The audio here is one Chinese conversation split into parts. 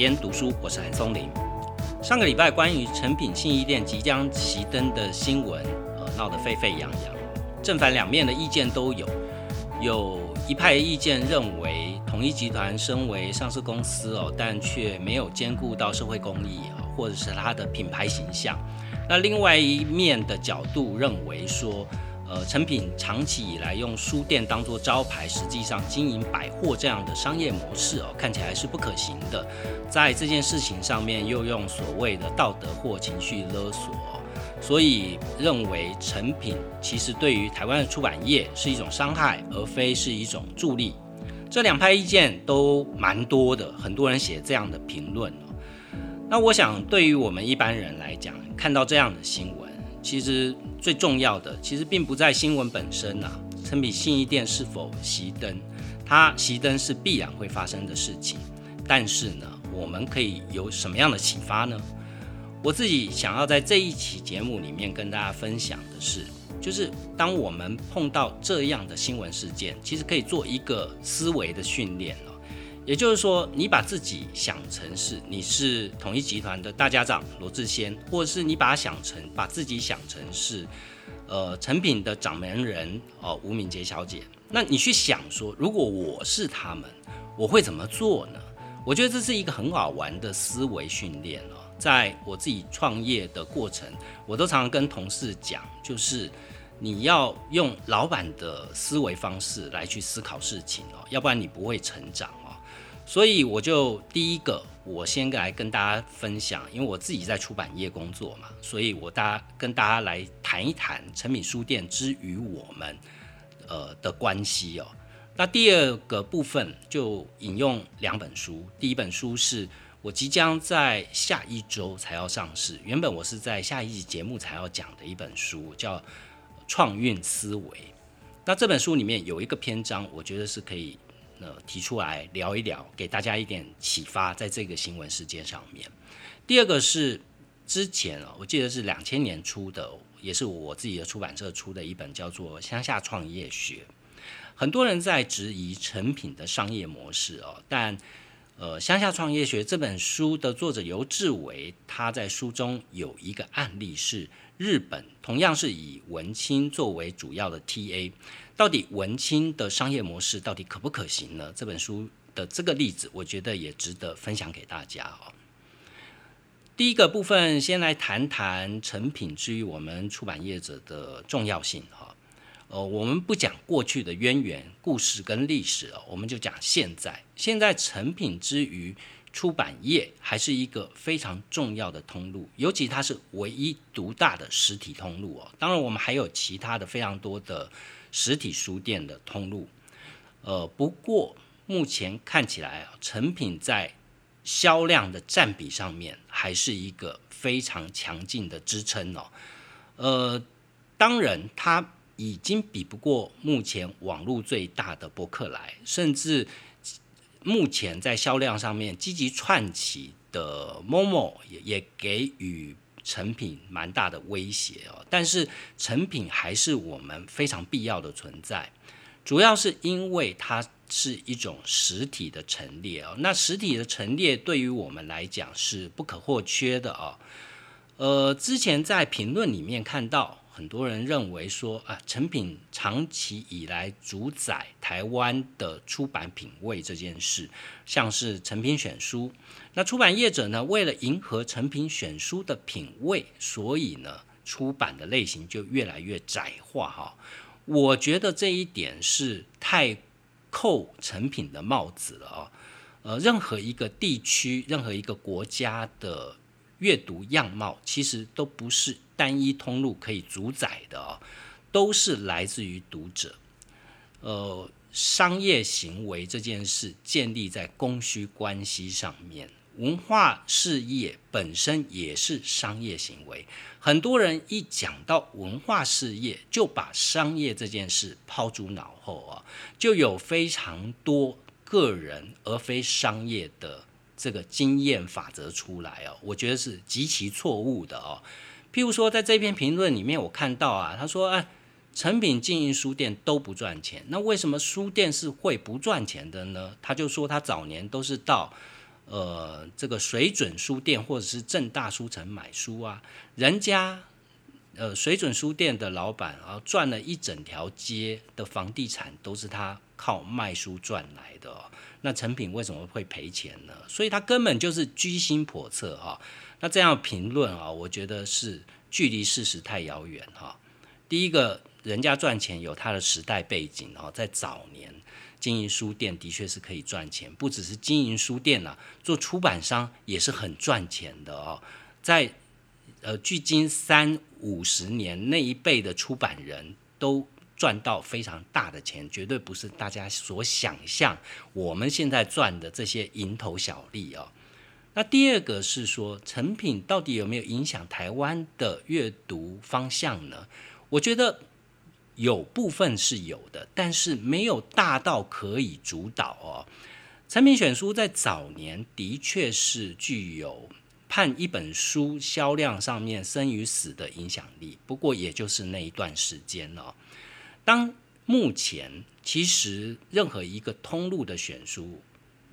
边读书，我是韩松林。上个礼拜关于成品信义店即将熄灯的新闻，呃，闹得沸沸扬扬，正反两面的意见都有。有一派意见认为，统一集团身为上市公司哦，但却没有兼顾到社会公益啊，或者是它的品牌形象。那另外一面的角度认为说。呃，成品长期以来用书店当做招牌，实际上经营百货这样的商业模式哦，看起来是不可行的。在这件事情上面，又用所谓的道德或情绪勒索，所以认为成品其实对于台湾的出版业是一种伤害，而非是一种助力。这两派意见都蛮多的，很多人写这样的评论哦。那我想，对于我们一般人来讲，看到这样的新闻。其实最重要的，其实并不在新闻本身呐。成品信义店是否熄灯，它熄灯是必然会发生的事情。但是呢，我们可以有什么样的启发呢？我自己想要在这一期节目里面跟大家分享的是，就是当我们碰到这样的新闻事件，其实可以做一个思维的训练。也就是说，你把自己想成是你是统一集团的大家长罗志先，或者是你把它想成把自己想成是，呃，成品的掌门人哦，吴敏杰小姐。那你去想说，如果我是他们，我会怎么做呢？我觉得这是一个很好玩的思维训练哦。在我自己创业的过程，我都常常跟同事讲，就是你要用老板的思维方式来去思考事情哦，要不然你不会成长。所以我就第一个，我先来跟大家分享，因为我自己在出版业工作嘛，所以我大家跟大家来谈一谈成品书店之于我们，呃的关系哦。那第二个部分就引用两本书，第一本书是我即将在下一周才要上市，原本我是在下一集节目才要讲的一本书，叫《创运思维》。那这本书里面有一个篇章，我觉得是可以。呃，提出来聊一聊，给大家一点启发，在这个新闻事件上面。第二个是之前啊，我记得是两千年出的，也是我自己的出版社出的一本，叫做《乡下创业学》。很多人在质疑成品的商业模式哦，但呃，《乡下创业学》这本书的作者尤志伟，他在书中有一个案例是日本，同样是以文青作为主要的 TA。到底文青的商业模式到底可不可行呢？这本书的这个例子，我觉得也值得分享给大家哦。第一个部分，先来谈谈成品之于我们出版业者的重要性哈。呃，我们不讲过去的渊源、故事跟历史哦，我们就讲现在。现在成品之于出版业还是一个非常重要的通路，尤其它是唯一独大的实体通路哦。当然，我们还有其他的非常多的。实体书店的通路，呃，不过目前看起来啊，成品在销量的占比上面还是一个非常强劲的支撑哦。呃，当然，它已经比不过目前网络最大的博客来，甚至目前在销量上面积极串起的 Momo 也也给予。成品蛮大的威胁哦，但是成品还是我们非常必要的存在，主要是因为它是一种实体的陈列哦。那实体的陈列对于我们来讲是不可或缺的哦。呃，之前在评论里面看到。很多人认为说啊，成品长期以来主宰台湾的出版品味这件事，像是成品选书，那出版业者呢，为了迎合成品选书的品味，所以呢，出版的类型就越来越窄化哈。我觉得这一点是太扣成品的帽子了啊。呃，任何一个地区，任何一个国家的。阅读样貌其实都不是单一通路可以主宰的哦，都是来自于读者。呃，商业行为这件事建立在供需关系上面，文化事业本身也是商业行为。很多人一讲到文化事业，就把商业这件事抛诸脑后啊，就有非常多个人而非商业的。这个经验法则出来哦，我觉得是极其错误的哦。譬如说，在这篇评论里面，我看到啊，他说：“哎，成品经营书店都不赚钱，那为什么书店是会不赚钱的呢？”他就说他早年都是到呃这个水准书店或者是正大书城买书啊，人家呃水准书店的老板啊赚了一整条街的房地产都是他靠卖书赚来的，那成品为什么会赔钱呢？所以他根本就是居心叵测哈。那这样评论啊，我觉得是距离事实太遥远哈。第一个。人家赚钱有他的时代背景哦，在早年经营书店的确是可以赚钱，不只是经营书店呐，做出版商也是很赚钱的哦。在呃，距今三五十年那一辈的出版人都赚到非常大的钱，绝对不是大家所想象我们现在赚的这些蝇头小利哦。那第二个是说，成品到底有没有影响台湾的阅读方向呢？我觉得。有部分是有的，但是没有大到可以主导哦。产品选书在早年的确是具有判一本书销量上面生与死的影响力，不过也就是那一段时间哦。当目前其实任何一个通路的选书，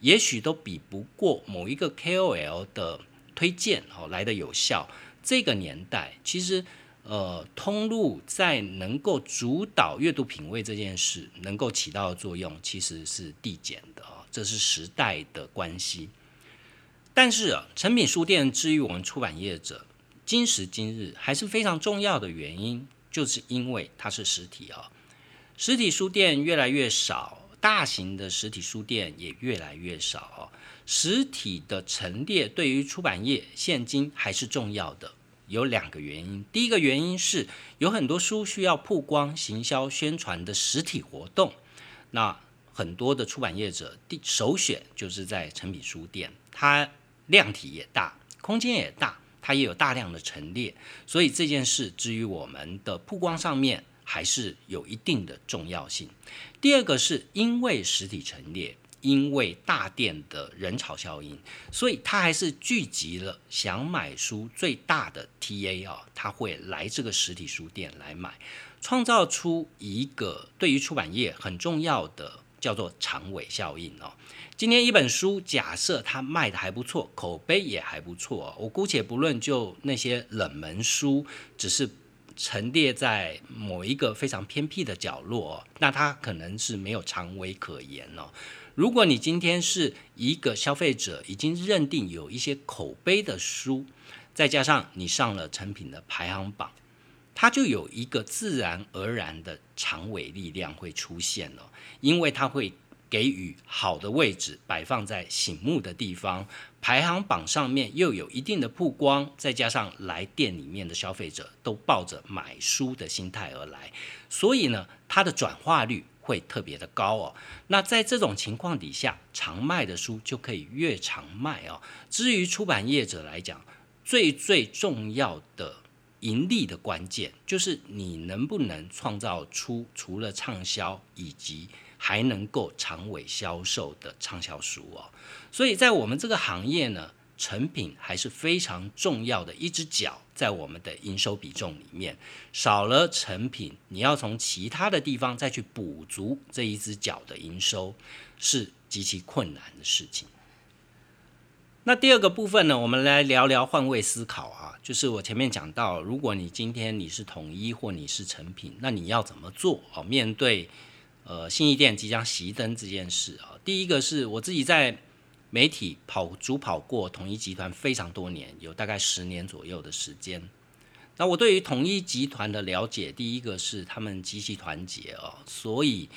也许都比不过某一个 KOL 的推荐哦来的有效。这个年代其实。呃，通路在能够主导阅读品味这件事，能够起到的作用其实是递减的啊，这是时代的关系。但是啊，成品书店之于我们出版业者，今时今日还是非常重要的原因，就是因为它是实体啊，实体书店越来越少，大型的实体书店也越来越少，实体的陈列对于出版业现今还是重要的。有两个原因，第一个原因是有很多书需要曝光、行销、宣传的实体活动，那很多的出版业者第首选就是在成品书店，它量体也大，空间也大，它也有大量的陈列，所以这件事至于我们的曝光上面还是有一定的重要性。第二个是因为实体陈列。因为大店的人潮效应，所以它还是聚集了想买书最大的 TA 啊，他会来这个实体书店来买，创造出一个对于出版业很重要的叫做长尾效应哦。今天一本书假设它卖的还不错，口碑也还不错，我姑且不论就那些冷门书，只是陈列在某一个非常偏僻的角落，那它可能是没有长尾可言哦。如果你今天是一个消费者，已经认定有一些口碑的书，再加上你上了成品的排行榜，它就有一个自然而然的长尾力量会出现了，因为它会给予好的位置，摆放在醒目的地方，排行榜上面又有一定的曝光，再加上来店里面的消费者都抱着买书的心态而来，所以呢，它的转化率。会特别的高哦，那在这种情况底下，常卖的书就可以越常卖哦。至于出版业者来讲，最最重要的盈利的关键，就是你能不能创造出除了畅销以及还能够长尾销售的畅销书哦。所以在我们这个行业呢。成品还是非常重要的一只脚，在我们的营收比重里面，少了成品，你要从其他的地方再去补足这一只脚的营收，是极其困难的事情。那第二个部分呢，我们来聊聊换位思考啊，就是我前面讲到，如果你今天你是统一或你是成品，那你要怎么做啊？面对呃新一店即将熄灯这件事啊，第一个是我自己在。媒体跑主跑过统一集团非常多年，有大概十年左右的时间。那我对于统一集团的了解，第一个是他们极其团结哦，所以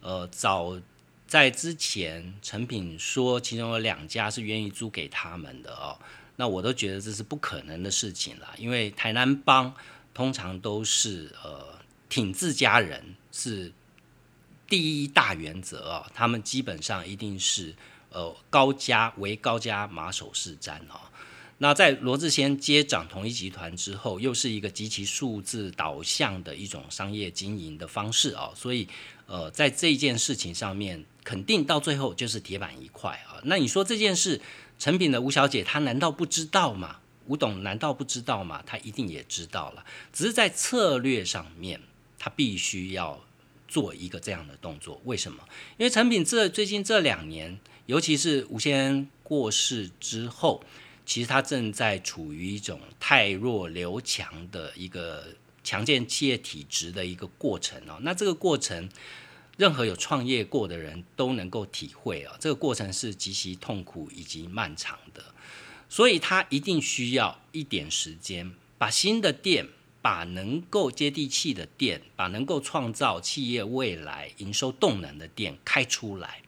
呃早在之前，成品说其中有两家是愿意租给他们的哦，那我都觉得这是不可能的事情了，因为台南帮通常都是呃挺自家人是第一大原则啊，他们基本上一定是。呃，高家为高家马首是瞻哦。那在罗志先接掌统一集团之后，又是一个极其数字导向的一种商业经营的方式啊。所以，呃，在这件事情上面，肯定到最后就是铁板一块啊。那你说这件事，成品的吴小姐她难道不知道吗？吴董难道不知道吗？她一定也知道了，只是在策略上面，她必须要做一个这样的动作。为什么？因为成品这最近这两年。尤其是吴先过世之后，其实他正在处于一种太弱留强的一个强健企业体质的一个过程哦。那这个过程，任何有创业过的人都能够体会啊，这个过程是极其痛苦以及漫长的，所以他一定需要一点时间，把新的店。把能够接地气的店，把能够创造企业未来营收动能的店开出来，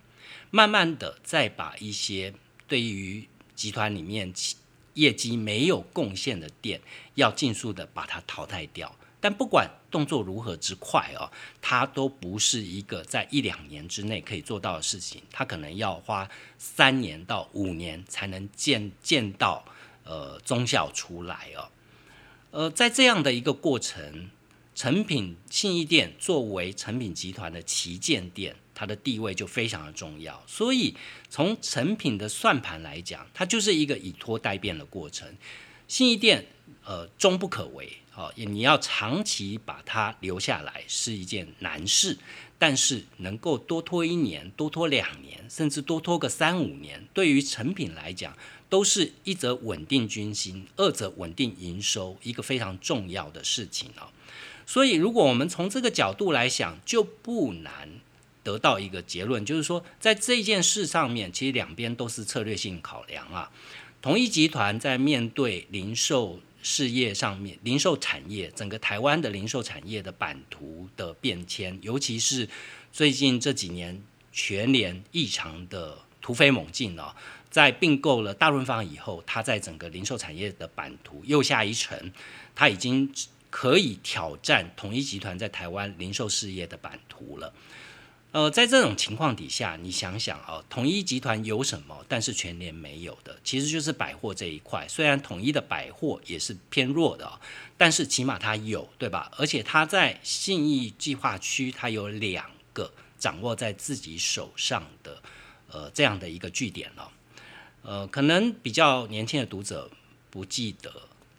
慢慢的再把一些对于集团里面业绩没有贡献的店，要尽速的把它淘汰掉。但不管动作如何之快哦，它都不是一个在一两年之内可以做到的事情，它可能要花三年到五年才能见见到呃中效出来哦。呃，在这样的一个过程，成品信义店作为成品集团的旗舰店，它的地位就非常的重要。所以从成品的算盘来讲，它就是一个以拖代变的过程。信义店呃终不可为，好，你要长期把它留下来是一件难事。但是能够多拖一年、多拖两年，甚至多拖个三五年，对于成品来讲。都是一则稳定军心，二则稳定营收，一个非常重要的事情啊。所以，如果我们从这个角度来想，就不难得到一个结论，就是说，在这件事上面，其实两边都是策略性考量啊。同一集团在面对零售事业上面，零售产业整个台湾的零售产业的版图的变迁，尤其是最近这几年全年异常的突飞猛进啊。在并购了大润发以后，它在整个零售产业的版图又下一层，它已经可以挑战统一集团在台湾零售事业的版图了。呃，在这种情况底下，你想想啊，统一集团有什么，但是全联没有的，其实就是百货这一块。虽然统一的百货也是偏弱的，但是起码它有，对吧？而且它在信义计划区，它有两个掌握在自己手上的呃这样的一个据点了。呃，可能比较年轻的读者不记得，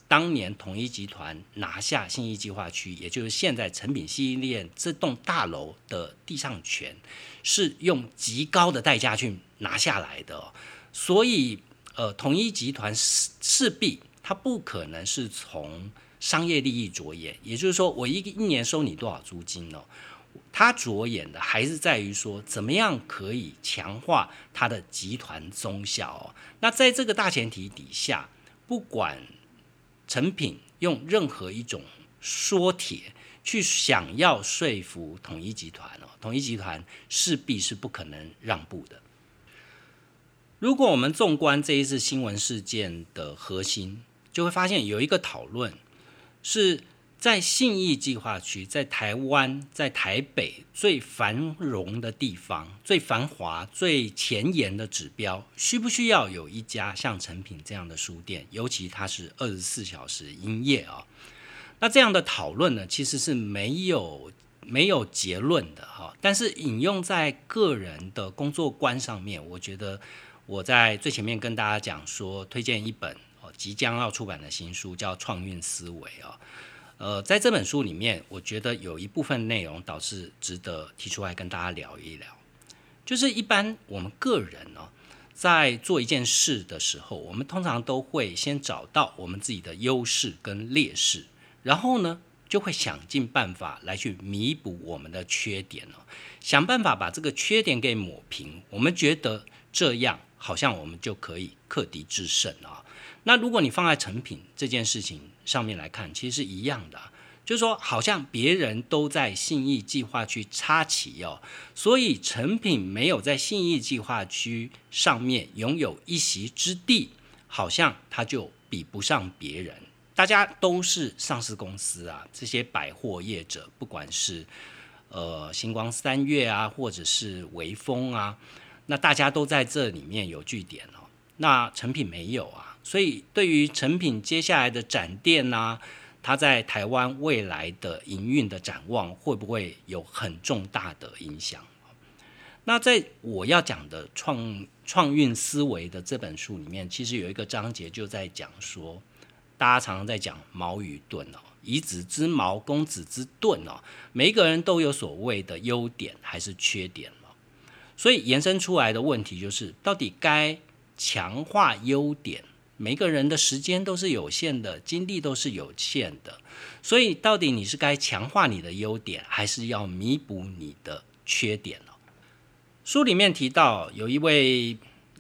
当年统一集团拿下信义计划区，也就是现在成品系列这栋大楼的地上权，是用极高的代价去拿下来的。所以，呃，统一集团势势必它不可能是从商业利益着眼，也就是说，我一一年收你多少租金呢？他着眼的还是在于说，怎么样可以强化他的集团中效哦。那在这个大前提底下，不管成品用任何一种说帖去想要说服统一集团哦，统一集团势必是不可能让步的。如果我们纵观这一次新闻事件的核心，就会发现有一个讨论是。在信义计划区，在台湾，在台北最繁荣的地方、最繁华、最前沿的指标，需不需要有一家像成品这样的书店？尤其它是二十四小时营业啊。那这样的讨论呢，其实是没有没有结论的哈。但是引用在个人的工作观上面，我觉得我在最前面跟大家讲说，推荐一本哦即将要出版的新书，叫《创运思维》啊。呃，在这本书里面，我觉得有一部分内容倒是值得提出来跟大家聊一聊。就是一般我们个人呢，在做一件事的时候，我们通常都会先找到我们自己的优势跟劣势，然后呢，就会想尽办法来去弥补我们的缺点哦，想办法把这个缺点给抹平。我们觉得这样好像我们就可以克敌制胜啊。那如果你放在成品这件事情，上面来看，其实是一样的，就是说，好像别人都在信义计划区插旗哦，所以成品没有在信义计划区上面拥有一席之地，好像他就比不上别人。大家都是上市公司啊，这些百货业者，不管是呃星光三月啊，或者是微风啊，那大家都在这里面有据点哦，那成品没有啊。所以，对于成品接下来的展店呐，它在台湾未来的营运的展望，会不会有很重大的影响？那在我要讲的创创运思维的这本书里面，其实有一个章节就在讲说，大家常常在讲矛与盾哦，以子之矛攻子之盾哦，每一个人都有所谓的优点还是缺点哦。所以延伸出来的问题就是，到底该强化优点？每个人的时间都是有限的，精力都是有限的，所以到底你是该强化你的优点，还是要弥补你的缺点呢？书里面提到有一位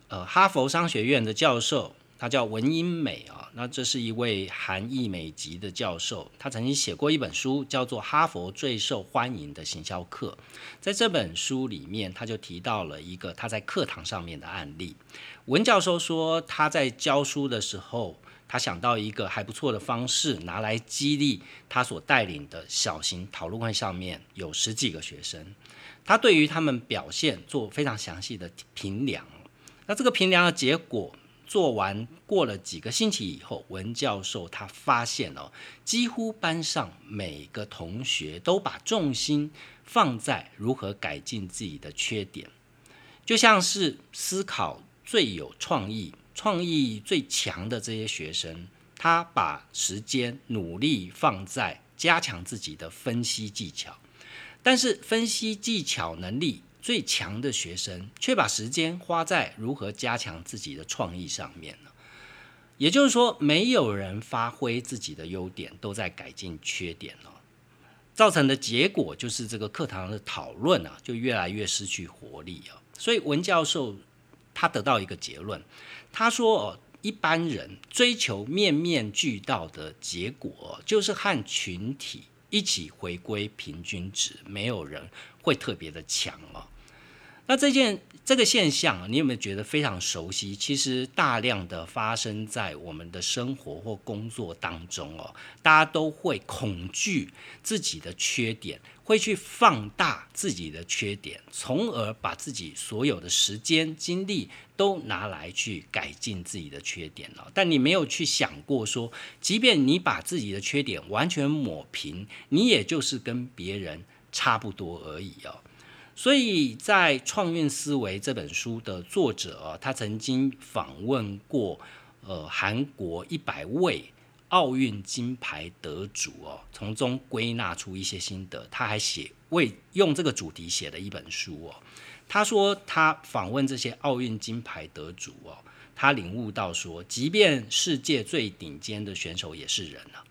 呃哈佛商学院的教授，他叫文英美啊。那这是一位韩裔美籍的教授，他曾经写过一本书，叫做《哈佛最受欢迎的行销课》。在这本书里面，他就提到了一个他在课堂上面的案例。文教授说，他在教书的时候，他想到一个还不错的方式，拿来激励他所带领的小型讨论会上面有十几个学生，他对于他们表现做非常详细的评量。那这个评量的结果。做完过了几个星期以后，文教授他发现哦，几乎班上每个同学都把重心放在如何改进自己的缺点，就像是思考最有创意、创意最强的这些学生，他把时间努力放在加强自己的分析技巧，但是分析技巧能力。最强的学生却把时间花在如何加强自己的创意上面了。也就是说，没有人发挥自己的优点，都在改进缺点了。造成的结果就是这个课堂的讨论啊，就越来越失去活力啊。所以文教授他得到一个结论，他说：哦，一般人追求面面俱到的结果，就是和群体一起回归平均值，没有人会特别的强哦。那这件这个现象，你有没有觉得非常熟悉？其实大量的发生在我们的生活或工作当中哦，大家都会恐惧自己的缺点，会去放大自己的缺点，从而把自己所有的时间精力都拿来去改进自己的缺点了。但你没有去想过说，即便你把自己的缺点完全抹平，你也就是跟别人差不多而已哦。所以在《创运思维》这本书的作者，他曾经访问过呃韩国一百位奥运金牌得主哦，从中归纳出一些心得。他还写为用这个主题写了一本书哦。他说他访问这些奥运金牌得主哦，他领悟到说，即便世界最顶尖的选手也是人啊。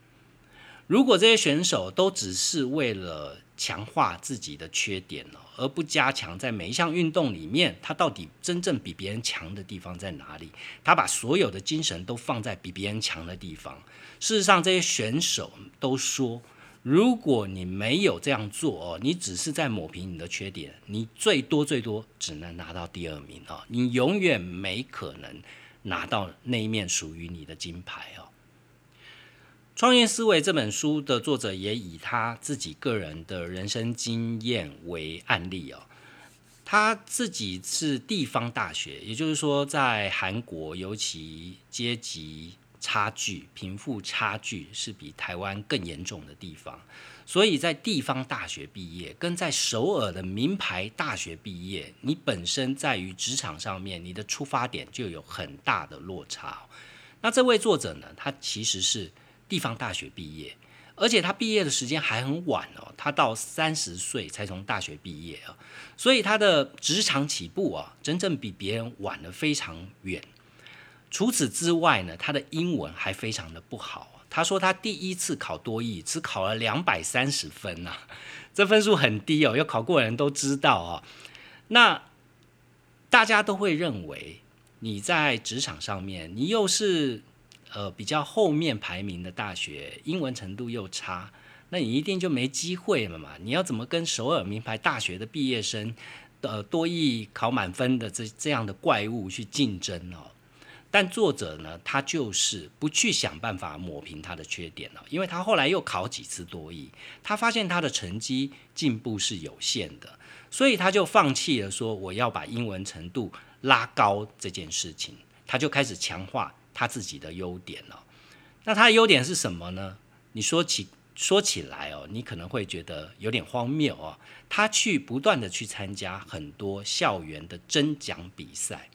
如果这些选手都只是为了强化自己的缺点呢，而不加强在每一项运动里面，他到底真正比别人强的地方在哪里？他把所有的精神都放在比别人强的地方。事实上，这些选手都说，如果你没有这样做哦，你只是在抹平你的缺点，你最多最多只能拿到第二名哦，你永远没可能拿到那一面属于你的金牌哦。创业思维这本书的作者也以他自己个人的人生经验为案例哦。他自己是地方大学，也就是说，在韩国尤其阶级差距、贫富差距是比台湾更严重的地方，所以在地方大学毕业，跟在首尔的名牌大学毕业，你本身在于职场上面，你的出发点就有很大的落差。那这位作者呢，他其实是。地方大学毕业，而且他毕业的时间还很晚哦，他到三十岁才从大学毕业啊，所以他的职场起步啊，真正比别人晚了非常远。除此之外呢，他的英文还非常的不好。他说他第一次考多译只考了两百三十分呐，这分数很低哦，有考过的人都知道啊。那大家都会认为你在职场上面，你又是。呃，比较后面排名的大学，英文程度又差，那你一定就没机会了嘛？你要怎么跟首尔名牌大学的毕业生，呃，多艺考满分的这这样的怪物去竞争哦？但作者呢，他就是不去想办法抹平他的缺点了，因为他后来又考几次多艺，他发现他的成绩进步是有限的，所以他就放弃了说我要把英文程度拉高这件事情，他就开始强化。他自己的优点哦，那他的优点是什么呢？你说起说起来哦，你可能会觉得有点荒谬哦。他去不断的去参加很多校园的征奖比赛，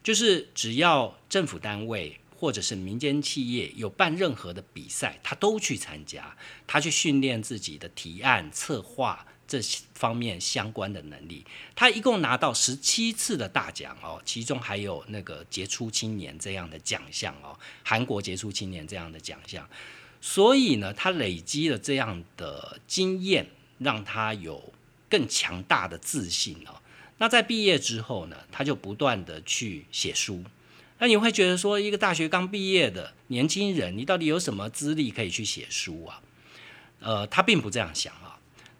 就是只要政府单位或者是民间企业有办任何的比赛，他都去参加。他去训练自己的提案、策划、这方面相关的能力。他一共拿到十七次的大奖哦，其中还有那个杰出青年这样的奖项哦，韩国杰出青年这样的奖项。所以呢，他累积了这样的经验，让他有更强大的自信哦。那在毕业之后呢，他就不断的去写书。那你会觉得说，一个大学刚毕业的年轻人，你到底有什么资历可以去写书啊？呃，他并不这样想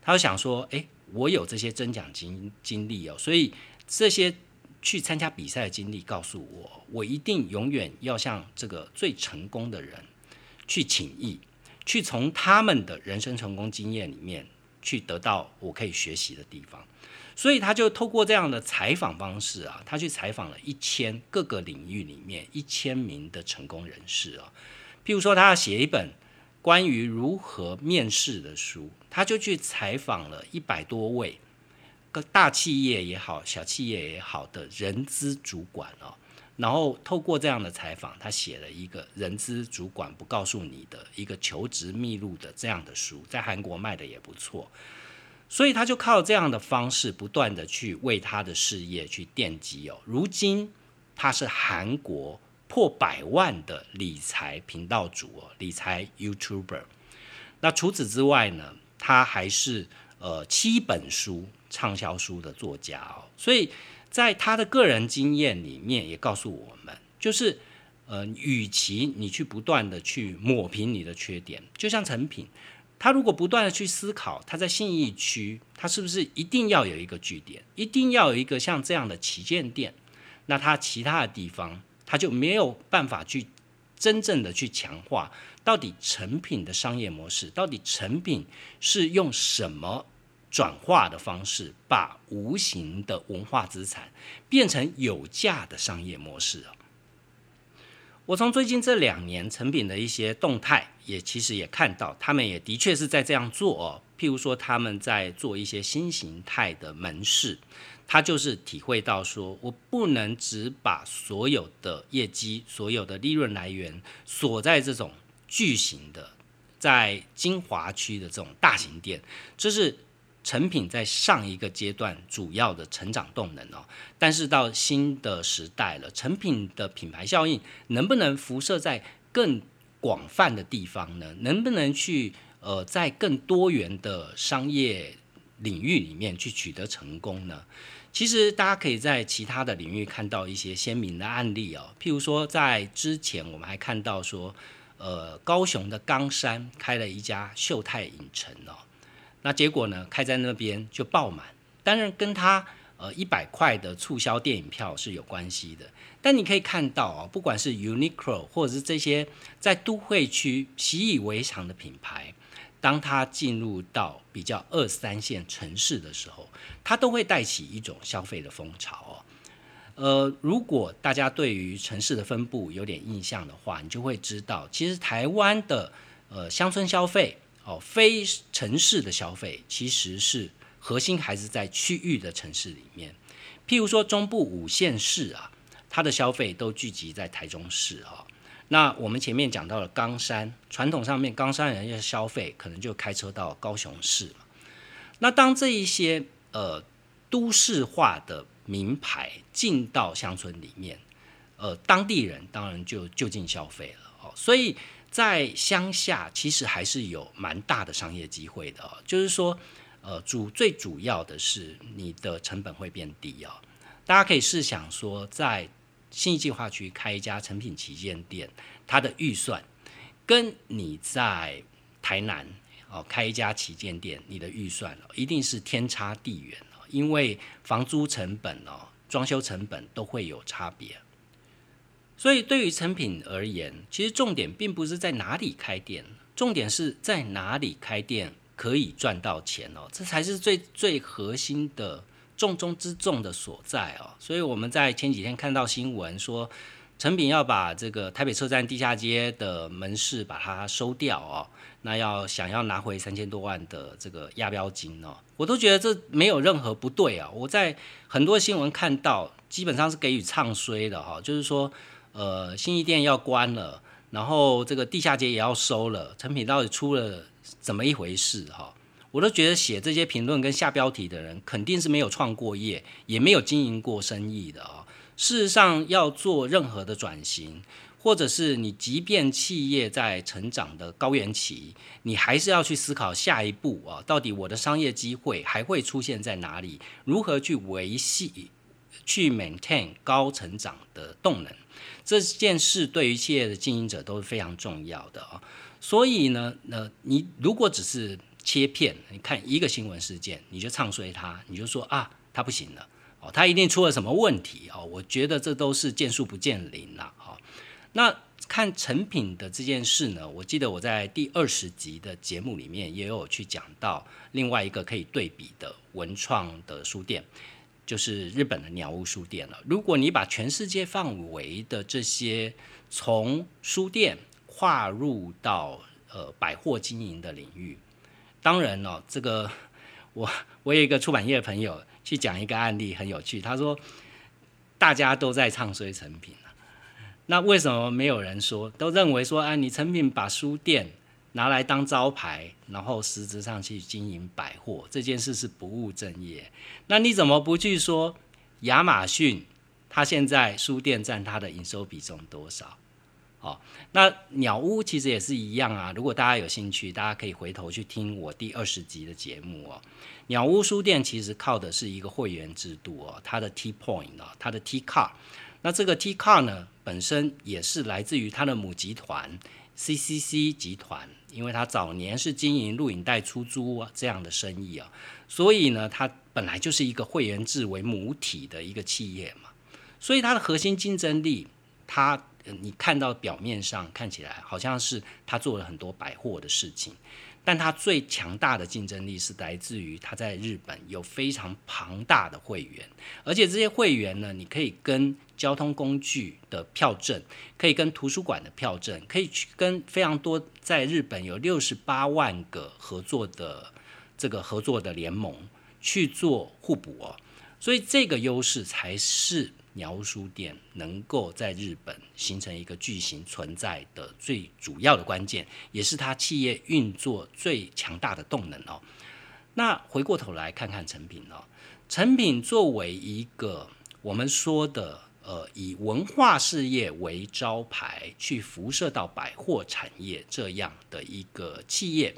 他就想说，诶，我有这些争奖经经历哦，所以这些去参加比赛的经历告诉我，我一定永远要向这个最成功的人去请益，去从他们的人生成功经验里面去得到我可以学习的地方。所以他就透过这样的采访方式啊，他去采访了一千各个领域里面一千名的成功人士啊。譬如说，他要写一本关于如何面试的书，他就去采访了一百多位个大企业也好、小企业也好的人资主管哦。然后透过这样的采访，他写了一个人资主管不告诉你的一个求职秘录的这样的书，在韩国卖的也不错。所以他就靠这样的方式，不断的去为他的事业去奠基哦。如今他是韩国破百万的理财频道主哦，理财 YouTuber。那除此之外呢，他还是呃七本书畅销书的作家哦。所以在他的个人经验里面，也告诉我们，就是呃，与其你去不断的去抹平你的缺点，就像成品。他如果不断的去思考，他在信义区，他是不是一定要有一个据点，一定要有一个像这样的旗舰店？那他其他的地方，他就没有办法去真正的去强化到底成品的商业模式，到底成品是用什么转化的方式，把无形的文化资产变成有价的商业模式？我从最近这两年成品的一些动态，也其实也看到，他们也的确是在这样做哦。譬如说，他们在做一些新形态的门市，他就是体会到说，我不能只把所有的业绩、所有的利润来源锁在这种巨型的，在精华区的这种大型店，这是。成品在上一个阶段主要的成长动能哦，但是到新的时代了，成品的品牌效应能不能辐射在更广泛的地方呢？能不能去呃在更多元的商业领域里面去取得成功呢？其实大家可以在其他的领域看到一些鲜明的案例哦，譬如说在之前我们还看到说，呃高雄的冈山开了一家秀泰影城哦。那结果呢？开在那边就爆满，当然跟他呃一百块的促销电影票是有关系的。但你可以看到啊，不管是 Uniqlo 或者是这些在都会区习以为常的品牌，当它进入到比较二三线城市的时候，它都会带起一种消费的风潮哦。呃，如果大家对于城市的分布有点印象的话，你就会知道，其实台湾的呃乡村消费。哦，非城市的消费其实是核心还是在区域的城市里面，譬如说中部五县市啊，它的消费都聚集在台中市哈。那我们前面讲到了冈山，传统上面冈山人要消费，可能就开车到高雄市嘛。那当这一些呃都市化的名牌进到乡村里面，呃，当地人当然就就近消费了哦，所以。在乡下，其实还是有蛮大的商业机会的哦。就是说，呃，主最主要的是你的成本会变低哦。大家可以试想说，在新计划区开一家成品旗舰店，它的预算跟你在台南哦开一家旗舰店，你的预算一定是天差地远哦，因为房租成本哦、装修成本都会有差别。所以，对于成品而言，其实重点并不是在哪里开店，重点是在哪里开店可以赚到钱哦，这才是最最核心的重中之重的所在哦。所以我们在前几天看到新闻说，成品要把这个台北车站地下街的门市把它收掉哦，那要想要拿回三千多万的这个押标金哦，我都觉得这没有任何不对啊。我在很多新闻看到，基本上是给予唱衰的哈，就是说。呃，新义店要关了，然后这个地下街也要收了，成品到底出了怎么一回事哈？我都觉得写这些评论跟下标题的人肯定是没有创过业，也没有经营过生意的啊。事实上，要做任何的转型，或者是你即便企业在成长的高原期，你还是要去思考下一步啊，到底我的商业机会还会出现在哪里？如何去维系、去 maintain 高成长的动能？这件事对于企业的经营者都是非常重要的啊。所以呢，那你如果只是切片，你看一个新闻事件，你就唱衰它，你就说啊，它不行了。哦，它一定出了什么问题哦？我觉得这都是见树不见林了哦。那看成品的这件事呢？我记得我在第二十集的节目里面也有去讲到另外一个可以对比的文创的书店，就是日本的鸟屋书店了。如果你把全世界范围的这些从书店跨入到呃百货经营的领域，当然了，这个我我有一个出版业的朋友。去讲一个案例很有趣，他说大家都在唱衰成品那为什么没有人说？都认为说，啊，你成品把书店拿来当招牌，然后实质上去经营百货这件事是不务正业。那你怎么不去说亚马逊？它现在书店占它的营收比重多少？哦，那鸟屋其实也是一样啊。如果大家有兴趣，大家可以回头去听我第二十集的节目哦。鸟屋书店其实靠的是一个会员制度哦，它的 T Point 啊，它的 T Car。那这个 T Car 呢，本身也是来自于它的母集团 CCC 集团，因为它早年是经营录影带出租这样的生意啊，所以呢，它本来就是一个会员制为母体的一个企业嘛，所以它的核心竞争力，它。你看到表面上看起来好像是他做了很多百货的事情，但他最强大的竞争力是来自于他在日本有非常庞大的会员，而且这些会员呢，你可以跟交通工具的票证，可以跟图书馆的票证，可以去跟非常多在日本有六十八万个合作的这个合作的联盟去做互补哦，所以这个优势才是。鸟书店能够在日本形成一个巨型存在的最主要的关键，也是它企业运作最强大的动能哦。那回过头来看看成品哦，成品作为一个我们说的呃以文化事业为招牌，去辐射到百货产业这样的一个企业，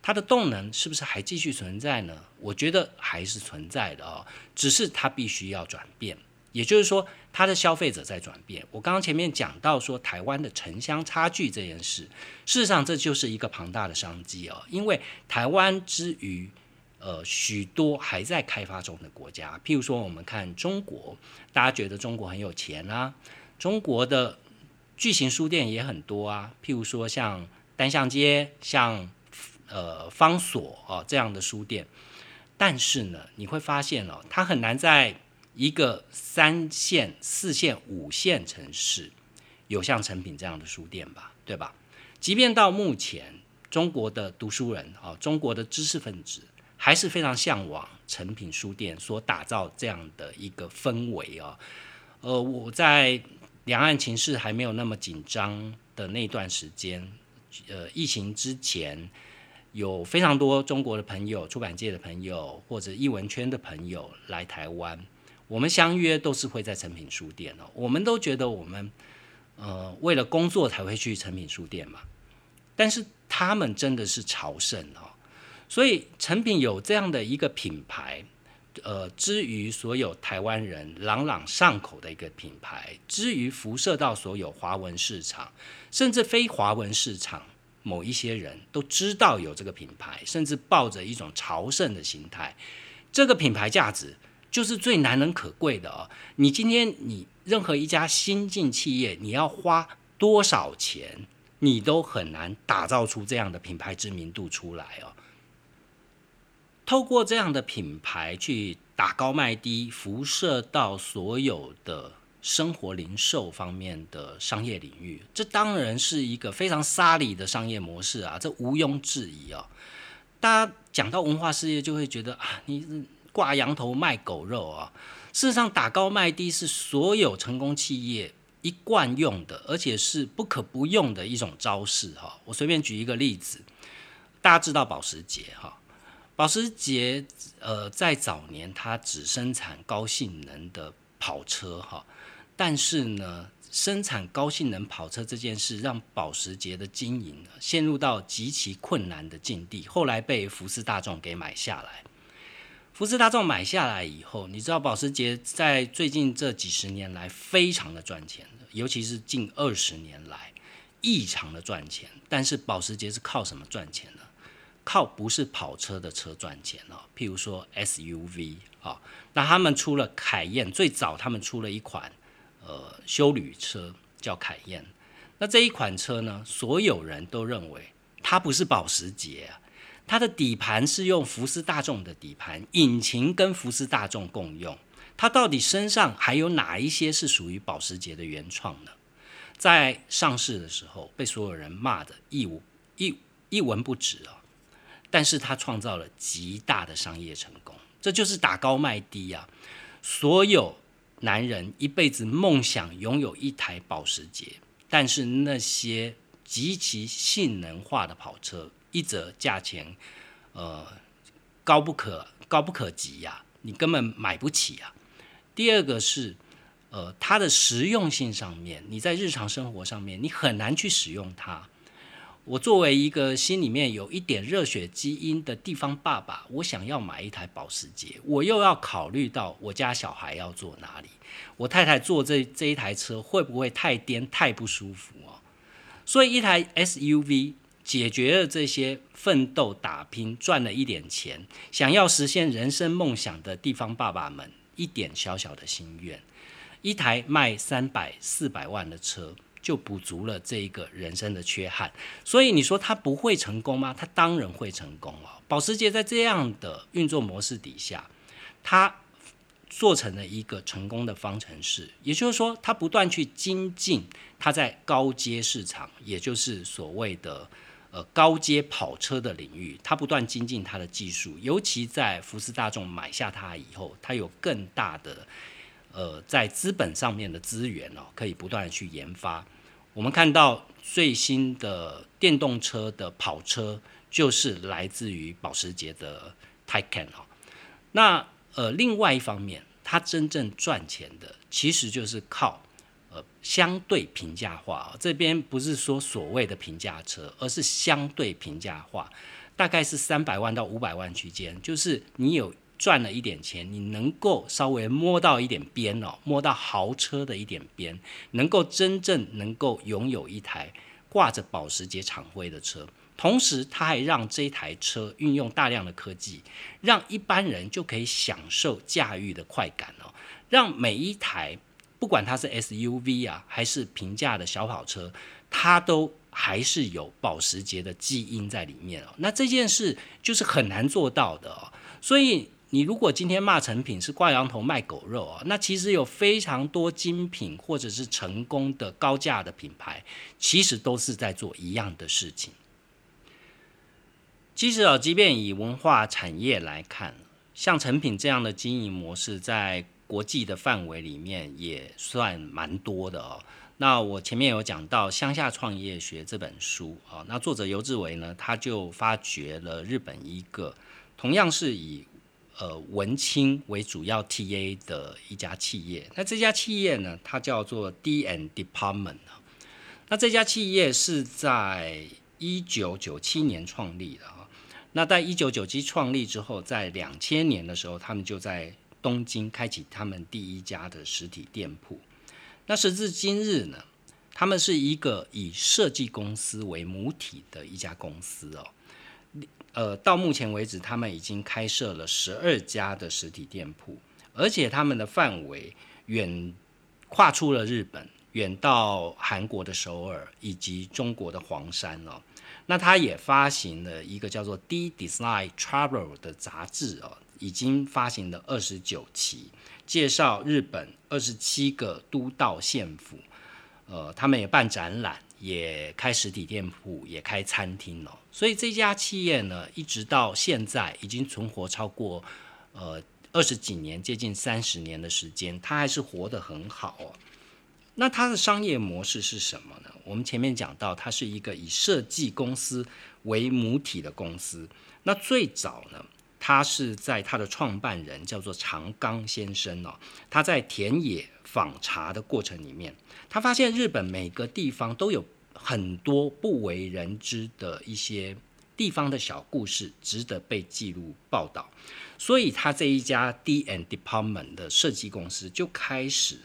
它的动能是不是还继续存在呢？我觉得还是存在的哦，只是它必须要转变。也就是说，它的消费者在转变。我刚刚前面讲到说，台湾的城乡差距这件事，事实上这就是一个庞大的商机哦。因为台湾之于呃许多还在开发中的国家，譬如说我们看中国，大家觉得中国很有钱啊，中国的巨型书店也很多啊，譬如说像单向街、像呃方所啊这样的书店，但是呢，你会发现哦，它很难在一个三线、四线、五线城市有像成品这样的书店吧，对吧？即便到目前，中国的读书人啊，中国的知识分子还是非常向往成品书店所打造这样的一个氛围啊。呃，我在两岸情势还没有那么紧张的那段时间，呃，疫情之前，有非常多中国的朋友、出版界的朋友或者译文圈的朋友来台湾。我们相约都是会在成品书店哦，我们都觉得我们呃为了工作才会去成品书店嘛，但是他们真的是朝圣哦，所以成品有这样的一个品牌，呃，之于所有台湾人朗朗上口的一个品牌，之于辐射到所有华文市场，甚至非华文市场，某一些人都知道有这个品牌，甚至抱着一种朝圣的心态，这个品牌价值。就是最难能可贵的哦。你今天你任何一家新进企业，你要花多少钱，你都很难打造出这样的品牌知名度出来哦。透过这样的品牌去打高卖低，辐射到所有的生活零售方面的商业领域，这当然是一个非常沙里的商业模式啊，这毋庸置疑哦。大家讲到文化事业，就会觉得啊，你。挂羊头卖狗肉啊！事实上，打高卖低是所有成功企业一贯用的，而且是不可不用的一种招式哈。我随便举一个例子，大家知道保时捷哈，保时捷呃在早年它只生产高性能的跑车哈，但是呢。生产高性能跑车这件事，让保时捷的经营陷入到极其困难的境地。后来被福斯大众给买下来。福斯大众买下来以后，你知道保时捷在最近这几十年来非常的赚钱尤其是近二十年来异常的赚钱。但是保时捷是靠什么赚钱呢？靠不是跑车的车赚钱哦。譬如说 SUV 啊，那他们出了凯宴，最早他们出了一款。呃，修旅车叫凯宴，那这一款车呢，所有人都认为它不是保时捷啊，它的底盘是用福斯大众的底盘，引擎跟福斯大众共用，它到底身上还有哪一些是属于保时捷的原创呢？在上市的时候被所有人骂的一无一一文不值啊，但是它创造了极大的商业成功，这就是打高卖低啊，所有。男人一辈子梦想拥有一台保时捷，但是那些极其性能化的跑车，一则价钱，呃，高不可高不可及呀，你根本买不起啊。第二个是，呃，它的实用性上面，你在日常生活上面，你很难去使用它。我作为一个心里面有一点热血基因的地方爸爸，我想要买一台保时捷，我又要考虑到我家小孩要坐哪里，我太太坐这这一台车会不会太颠太不舒服哦？所以一台 SUV 解决了这些奋斗打拼赚了一点钱，想要实现人生梦想的地方爸爸们一点小小的心愿，一台卖三百四百万的车。就补足了这一个人生的缺憾，所以你说它不会成功吗？它当然会成功哦。保时捷在这样的运作模式底下，它做成了一个成功的方程式，也就是说，它不断去精进它在高阶市场，也就是所谓的呃高阶跑车的领域，它不断精进它的技术，尤其在福斯大众买下它以后，它有更大的。呃，在资本上面的资源哦，可以不断去研发。我们看到最新的电动车的跑车，就是来自于保时捷的 Taycan 哦。那呃，另外一方面，它真正赚钱的，其实就是靠呃相对平价化。这边不是说所谓的平价车，而是相对平价化，大概是三百万到五百万区间，就是你有。赚了一点钱，你能够稍微摸到一点边哦，摸到豪车的一点边，能够真正能够拥有一台挂着保时捷厂徽的车，同时它还让这台车运用大量的科技，让一般人就可以享受驾驭的快感哦，让每一台不管它是 SUV 啊，还是平价的小跑车，它都还是有保时捷的基因在里面哦。那这件事就是很难做到的哦，所以。你如果今天骂成品是挂羊头卖狗肉啊，那其实有非常多精品或者是成功的高价的品牌，其实都是在做一样的事情。其实啊，即便以文化产业来看，像成品这样的经营模式，在国际的范围里面也算蛮多的哦。那我前面有讲到《乡下创业学》这本书啊，那作者游志伟呢，他就发掘了日本一个同样是以呃，文青为主要 TA 的一家企业，那这家企业呢，它叫做 D and Department 那这家企业是在一九九七年创立的啊。那在一九九七创立之后，在两千年的时候，他们就在东京开启他们第一家的实体店铺。那时至今日呢，他们是一个以设计公司为母体的一家公司哦。呃，到目前为止，他们已经开设了十二家的实体店铺，而且他们的范围远跨出了日本，远到韩国的首尔以及中国的黄山哦。那他也发行了一个叫做《D Design Travel》的杂志哦，已经发行了二十九期，介绍日本二十七个都道县府。呃，他们也办展览。也开实体店铺，也开餐厅了，所以这家企业呢，一直到现在已经存活超过呃二十几年，接近三十年的时间，它还是活得很好哦。那它的商业模式是什么呢？我们前面讲到，它是一个以设计公司为母体的公司。那最早呢，他是在他的创办人叫做长冈先生哦，他在田野访查的过程里面，他发现日本每个地方都有很多不为人知的一些地方的小故事，值得被记录报道。所以他这一家 D and Department 的设计公司就开始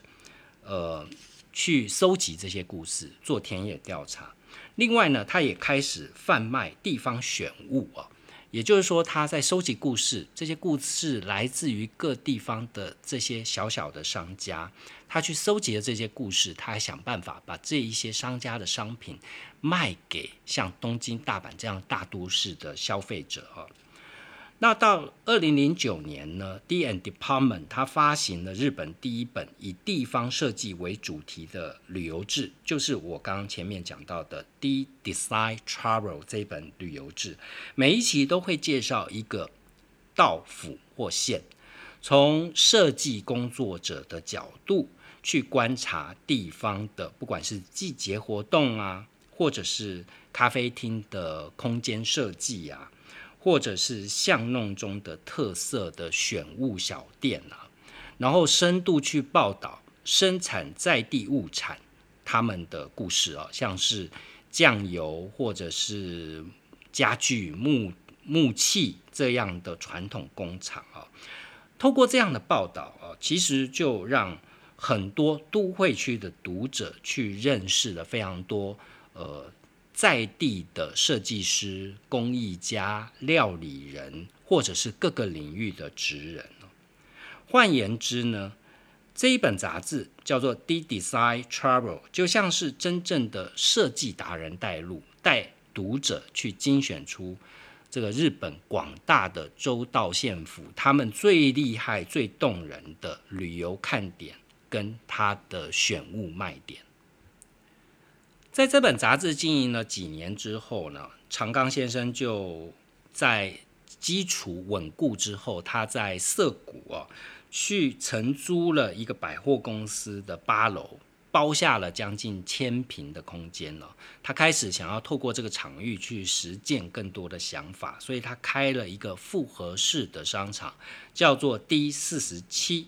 呃去搜集这些故事，做田野调查。另外呢，他也开始贩卖地方选物啊。也就是说，他在收集故事，这些故事来自于各地方的这些小小的商家，他去收集了这些故事，他还想办法把这一些商家的商品卖给像东京、大阪这样大都市的消费者啊。那到二零零九年呢，D and Department 它发行了日本第一本以地方设计为主题的旅游志，就是我刚刚前面讲到的 D Design Travel 这本旅游志。每一期都会介绍一个道府或县，从设计工作者的角度去观察地方的，不管是季节活动啊，或者是咖啡厅的空间设计啊。或者是巷弄中的特色的选物小店啊，然后深度去报道生产在地物产他们的故事啊，像是酱油或者是家具木木器这样的传统工厂啊，透过这样的报道啊，其实就让很多都会区的读者去认识了非常多呃。在地的设计师、工艺家、料理人，或者是各个领域的职人换言之呢，这一本杂志叫做《D Design Travel》，就像是真正的设计达人带路，带读者去精选出这个日本广大的州道县府他们最厉害、最动人的旅游看点跟它的选物卖点。在这本杂志经营了几年之后呢，长冈先生就在基础稳固之后，他在涩谷哦，去承租了一个百货公司的八楼，包下了将近千平的空间了。他开始想要透过这个场域去实践更多的想法，所以他开了一个复合式的商场，叫做 D 四十七。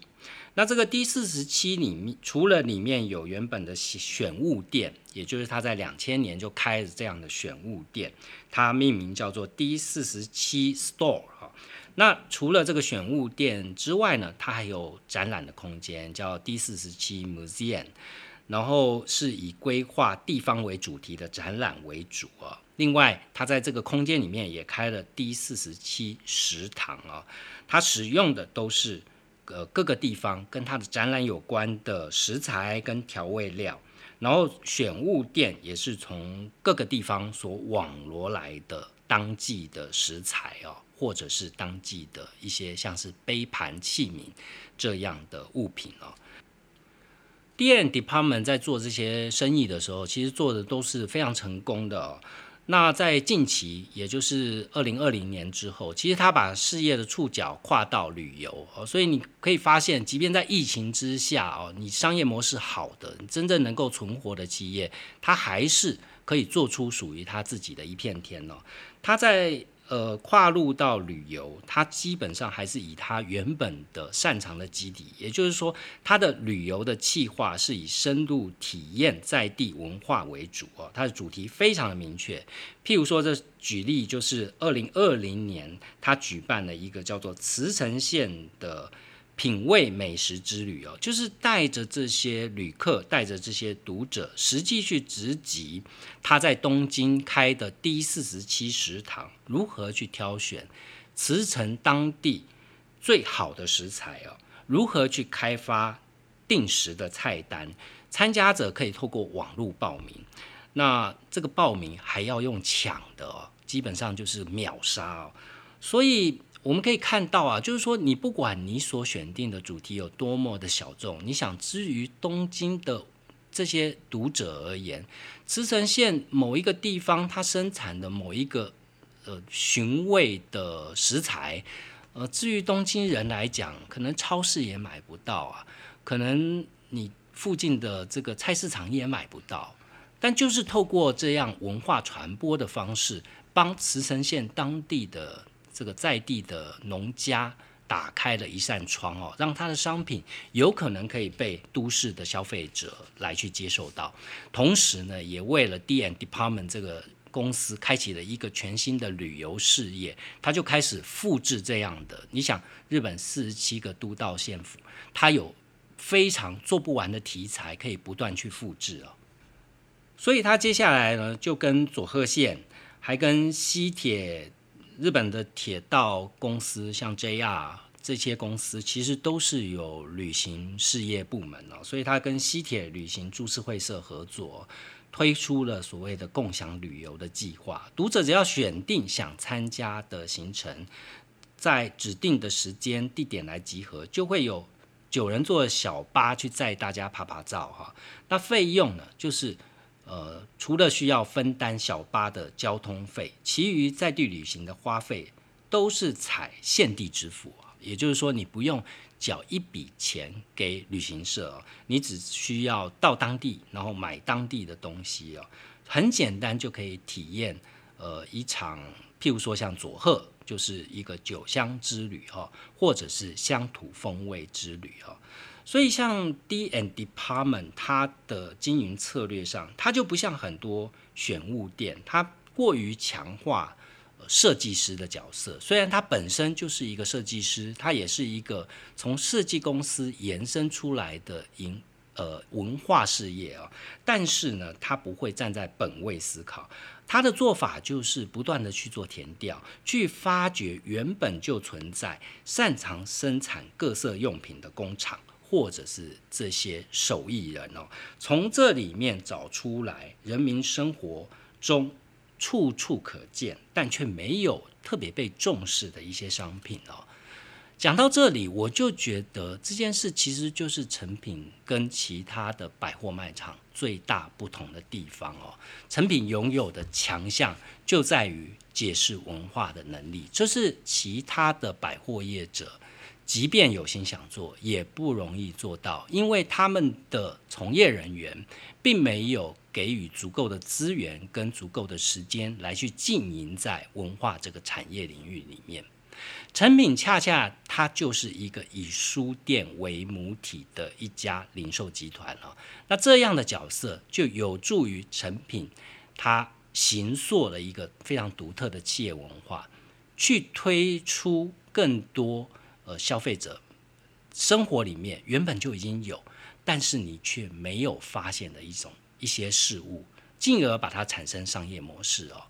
那这个 D 四十七里面，除了里面有原本的选物店，也就是他在两千年就开了这样的选物店，它命名叫做 D 四十七 Store 哈。那除了这个选物店之外呢，它还有展览的空间，叫 D 四十七 Museum，然后是以规划地方为主题的展览为主啊。另外，它在这个空间里面也开了 D 四十七食堂啊，它使用的都是。呃，各个地方跟它的展览有关的食材跟调味料，然后选物店也是从各个地方所网罗来的当季的食材哦，或者是当季的一些像是杯盘器皿这样的物品哦。店 Department 在做这些生意的时候，其实做的都是非常成功的哦。那在近期，也就是二零二零年之后，其实他把事业的触角跨到旅游哦，所以你可以发现，即便在疫情之下哦，你商业模式好的，真正能够存活的企业，它还是可以做出属于他自己的一片天哦。他在。呃，跨入到旅游，它基本上还是以它原本的擅长的基底，也就是说，它的旅游的计划是以深度体验在地文化为主哦。它的主题非常的明确，譬如说，这举例就是二零二零年，它举办了一个叫做慈城县的。品味美食之旅哦，就是带着这些旅客，带着这些读者，实际去直击他在东京开的第四十七食堂，如何去挑选茨城当地最好的食材哦，如何去开发定时的菜单，参加者可以透过网络报名，那这个报名还要用抢的哦，基本上就是秒杀哦，所以。我们可以看到啊，就是说，你不管你所选定的主题有多么的小众，你想之于东京的这些读者而言，茨城县某一个地方它生产的某一个呃寻味的食材，呃，至于东京人来讲，可能超市也买不到啊，可能你附近的这个菜市场也买不到，但就是透过这样文化传播的方式，帮茨城县当地的。这个在地的农家打开了一扇窗哦，让他的商品有可能可以被都市的消费者来去接受到。同时呢，也为了 D N Department 这个公司开启了一个全新的旅游事业，他就开始复制这样的。你想，日本四十七个都道县府，它有非常做不完的题材，可以不断去复制哦。所以他接下来呢，就跟佐贺县，还跟西铁、日本的铁道公司，像 JR 这些公司，其实都是有旅行事业部门哦。所以他跟西铁旅行株式会社合作，推出了所谓的共享旅游的计划。读者只要选定想参加的行程，在指定的时间地点来集合，就会有九人坐小巴去载大家拍拍照哈。那费用呢，就是。呃，除了需要分担小巴的交通费，其余在地旅行的花费都是采现地支付。也就是说，你不用缴一笔钱给旅行社，你只需要到当地，然后买当地的东西哦，很简单就可以体验呃一场，譬如说像佐贺就是一个酒香之旅哦，或者是乡土风味之旅哦。所以，像 D and Department，它的经营策略上，它就不像很多选物店，它过于强化设计师的角色。虽然它本身就是一个设计师，它也是一个从设计公司延伸出来的营呃文化事业啊，但是呢，它不会站在本位思考，它的做法就是不断的去做填调，去发掘原本就存在擅长生产各色用品的工厂。或者是这些手艺人哦，从这里面找出来人民生活中处处可见，但却没有特别被重视的一些商品哦。讲到这里，我就觉得这件事其实就是成品跟其他的百货卖场最大不同的地方哦。成品拥有的强项就在于解释文化的能力，这是其他的百货业者。即便有心想做，也不容易做到，因为他们的从业人员并没有给予足够的资源跟足够的时间来去经营在文化这个产业领域里面。成品恰恰它就是一个以书店为母体的一家零售集团了。那这样的角色就有助于成品，它形塑了一个非常独特的企业文化，去推出更多。呃，消费者生活里面原本就已经有，但是你却没有发现的一种一些事物，进而把它产生商业模式哦。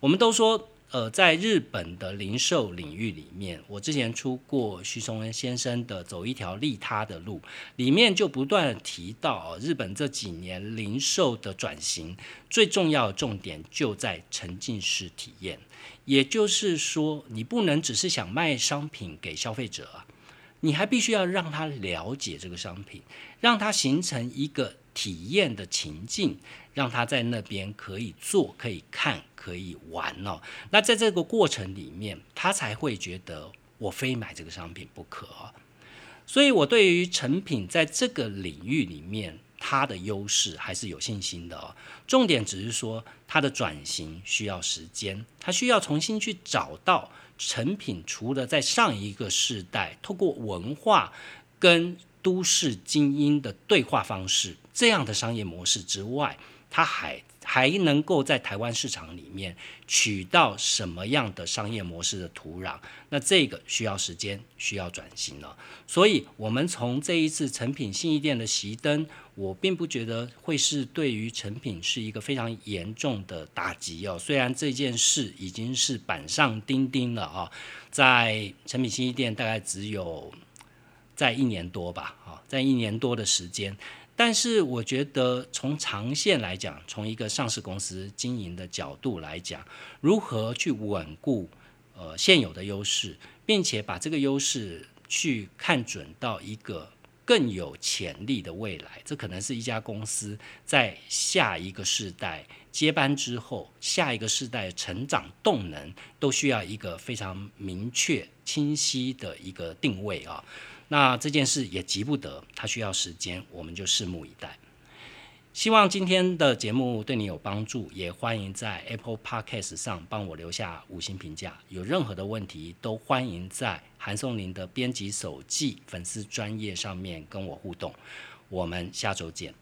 我们都说，呃，在日本的零售领域里面，我之前出过徐崇恩先生的《走一条利他的路》，里面就不断提到，日本这几年零售的转型，最重要的重点就在沉浸式体验。也就是说，你不能只是想卖商品给消费者啊，你还必须要让他了解这个商品，让他形成一个体验的情境，让他在那边可以做、可以看、可以玩哦。那在这个过程里面，他才会觉得我非买这个商品不可啊。所以，我对于成品在这个领域里面。它的优势还是有信心的哦。重点只是说，它的转型需要时间，它需要重新去找到成品。除了在上一个世代透过文化跟都市精英的对话方式这样的商业模式之外，它还。还能够在台湾市场里面取到什么样的商业模式的土壤？那这个需要时间，需要转型了。所以，我们从这一次成品信义店的熄灯，我并不觉得会是对于成品是一个非常严重的打击哦。虽然这件事已经是板上钉钉了啊，在成品信义店大概只有在一年多吧，啊，在一年多的时间。但是我觉得，从长线来讲，从一个上市公司经营的角度来讲，如何去稳固呃现有的优势，并且把这个优势去看准到一个更有潜力的未来，这可能是一家公司在下一个世代接班之后，下一个世代成长动能都需要一个非常明确、清晰的一个定位啊。那这件事也急不得，它需要时间，我们就拭目以待。希望今天的节目对你有帮助，也欢迎在 Apple Podcast 上帮我留下五星评价。有任何的问题，都欢迎在韩松林的编辑手记粉丝专业上面跟我互动。我们下周见。